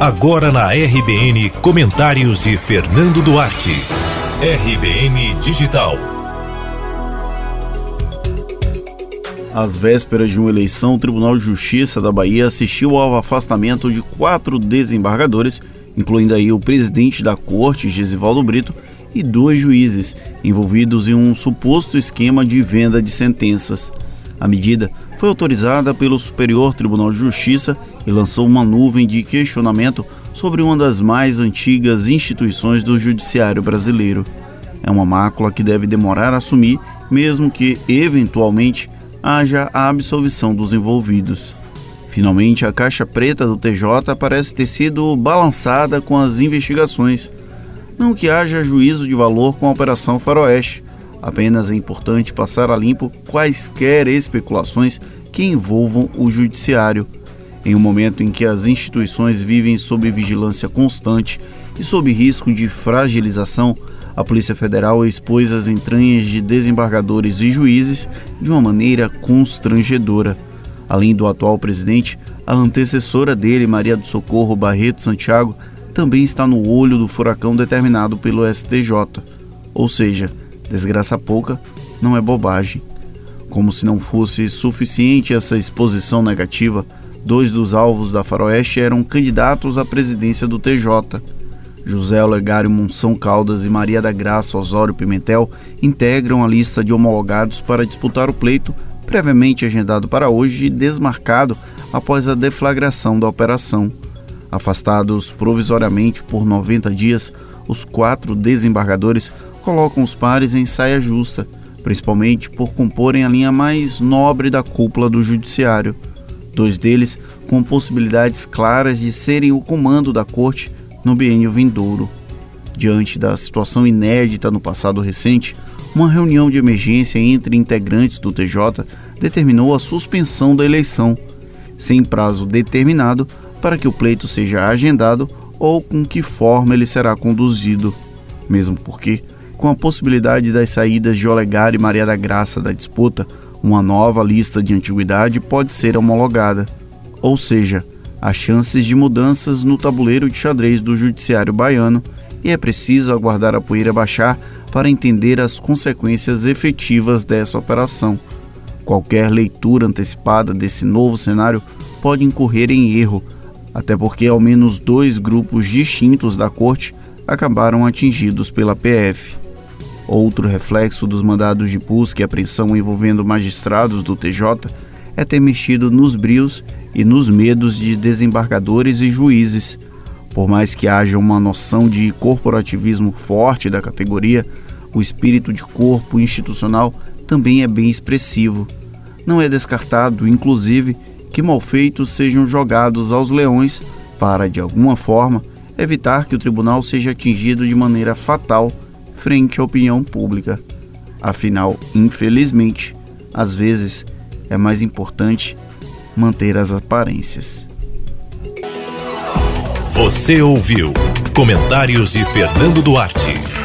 Agora na RBN, comentários de Fernando Duarte. RBN Digital. Às vésperas de uma eleição, o Tribunal de Justiça da Bahia assistiu ao afastamento de quatro desembargadores, incluindo aí o presidente da corte, Gesivaldo Brito, e dois juízes, envolvidos em um suposto esquema de venda de sentenças. A medida foi autorizada pelo Superior Tribunal de Justiça e lançou uma nuvem de questionamento sobre uma das mais antigas instituições do judiciário brasileiro. É uma mácula que deve demorar a assumir, mesmo que, eventualmente, haja a absolvição dos envolvidos. Finalmente, a caixa preta do TJ parece ter sido balançada com as investigações. Não que haja juízo de valor com a Operação Faroeste, Apenas é importante passar a limpo quaisquer especulações que envolvam o judiciário. Em um momento em que as instituições vivem sob vigilância constante e sob risco de fragilização, a Polícia Federal expôs as entranhas de desembargadores e juízes de uma maneira constrangedora. Além do atual presidente, a antecessora dele, Maria do Socorro Barreto Santiago, também está no olho do furacão determinado pelo STJ. Ou seja, Desgraça pouca não é bobagem. Como se não fosse suficiente essa exposição negativa, dois dos alvos da Faroeste eram candidatos à presidência do TJ. José Olegário Monção Caldas e Maria da Graça Osório Pimentel integram a lista de homologados para disputar o pleito, previamente agendado para hoje e desmarcado após a deflagração da operação. Afastados provisoriamente por 90 dias, os quatro desembargadores colocam os pares em saia justa, principalmente por comporem a linha mais nobre da cúpula do judiciário. Dois deles com possibilidades claras de serem o comando da corte no biênio vindouro. Diante da situação inédita no passado recente, uma reunião de emergência entre integrantes do TJ determinou a suspensão da eleição, sem prazo determinado para que o pleito seja agendado ou com que forma ele será conduzido, mesmo porque com a possibilidade das saídas de Olegário e Maria da Graça da disputa, uma nova lista de antiguidade pode ser homologada. Ou seja, há chances de mudanças no tabuleiro de xadrez do judiciário baiano e é preciso aguardar a poeira baixar para entender as consequências efetivas dessa operação. Qualquer leitura antecipada desse novo cenário pode incorrer em erro, até porque ao menos dois grupos distintos da corte acabaram atingidos pela PF. Outro reflexo dos mandados de busca e apreensão envolvendo magistrados do TJ é ter mexido nos brios e nos medos de desembargadores e juízes. Por mais que haja uma noção de corporativismo forte da categoria, o espírito de corpo institucional também é bem expressivo. Não é descartado, inclusive, que malfeitos sejam jogados aos leões para, de alguma forma, evitar que o tribunal seja atingido de maneira fatal frente à opinião pública. Afinal, infelizmente, às vezes é mais importante manter as aparências. Você ouviu comentários de Fernando Duarte.